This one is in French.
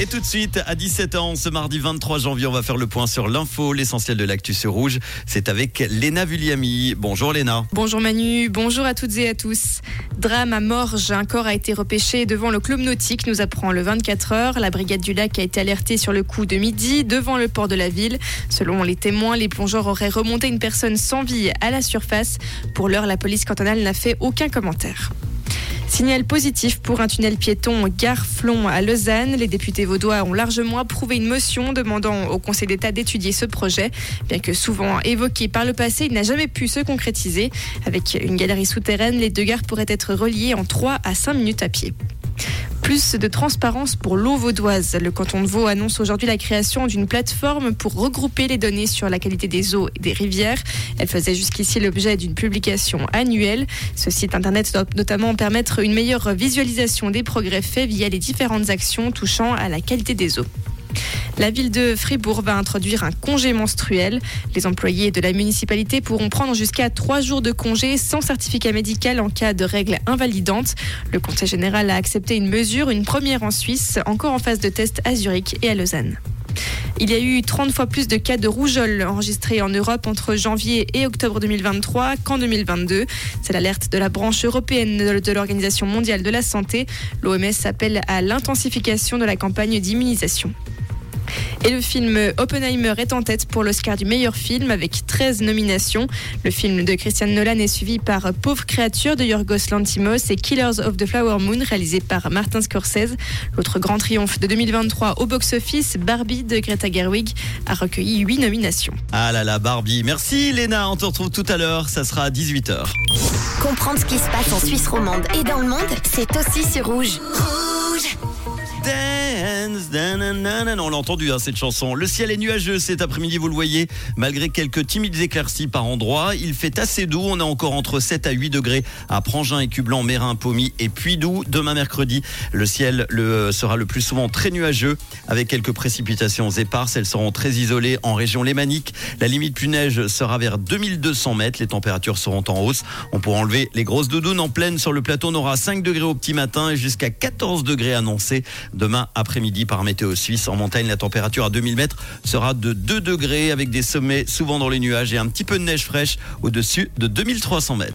Et tout de suite, à 17h, ce mardi 23 janvier, on va faire le point sur l'info, l'essentiel de l'actu Rouge. C'est avec Léna Vulliami. Bonjour Léna. Bonjour Manu, bonjour à toutes et à tous. Drame à Morges, un corps a été repêché devant le club nautique, nous apprend le 24 heures. La brigade du lac a été alertée sur le coup de midi devant le port de la ville. Selon les témoins, les plongeurs auraient remonté une personne sans vie à la surface. Pour l'heure, la police cantonale n'a fait aucun commentaire. Signal positif pour un tunnel piéton Garflon à Lausanne. Les députés vaudois ont largement approuvé une motion demandant au Conseil d'État d'étudier ce projet. Bien que souvent évoqué par le passé, il n'a jamais pu se concrétiser. Avec une galerie souterraine, les deux gares pourraient être reliées en 3 à 5 minutes à pied plus de transparence pour l'eau vaudoise. Le canton de Vaud annonce aujourd'hui la création d'une plateforme pour regrouper les données sur la qualité des eaux et des rivières. Elle faisait jusqu'ici l'objet d'une publication annuelle. Ce site internet doit notamment permettre une meilleure visualisation des progrès faits via les différentes actions touchant à la qualité des eaux. La ville de Fribourg va introduire un congé menstruel. Les employés de la municipalité pourront prendre jusqu'à trois jours de congé sans certificat médical en cas de règles invalidantes. Le Conseil général a accepté une mesure, une première en Suisse, encore en phase de test à Zurich et à Lausanne. Il y a eu 30 fois plus de cas de rougeole enregistrés en Europe entre janvier et octobre 2023 qu'en 2022. C'est l'alerte de la branche européenne de l'Organisation mondiale de la santé. L'OMS appelle à l'intensification de la campagne d'immunisation. Et le film Oppenheimer est en tête pour l'Oscar du meilleur film avec 13 nominations. Le film de Christian Nolan est suivi par Pauvre créature de Yorgos Lantimos et Killers of the Flower Moon réalisé par Martin Scorsese. L'autre grand triomphe de 2023 au box-office, Barbie de Greta Gerwig, a recueilli 8 nominations. Ah là là, Barbie. Merci Léna, on te retrouve tout à l'heure, ça sera à 18h. Comprendre ce qui se passe en Suisse romande et dans le monde, c'est aussi sur Rouge. On l'a entendu hein, cette chanson. Le ciel est nuageux cet après-midi, vous le voyez, malgré quelques timides éclaircies par endroits. Il fait assez doux, on est encore entre 7 à 8 degrés à Prangin, Écublanc, Mérin, Pommy et puis doux. Demain mercredi, le ciel le, sera le plus souvent très nuageux avec quelques précipitations éparses. Elles seront très isolées en région lémanique. La limite plus neige sera vers 2200 mètres. Les températures seront en hausse. On pourra enlever les grosses doudounes en pleine sur le plateau. On aura 5 degrés au petit matin et jusqu'à 14 degrés annoncés demain après-midi par météo suisse. En montagne, la température à 2000 mètres sera de 2 degrés avec des sommets souvent dans les nuages et un petit peu de neige fraîche au-dessus de 2300 mètres.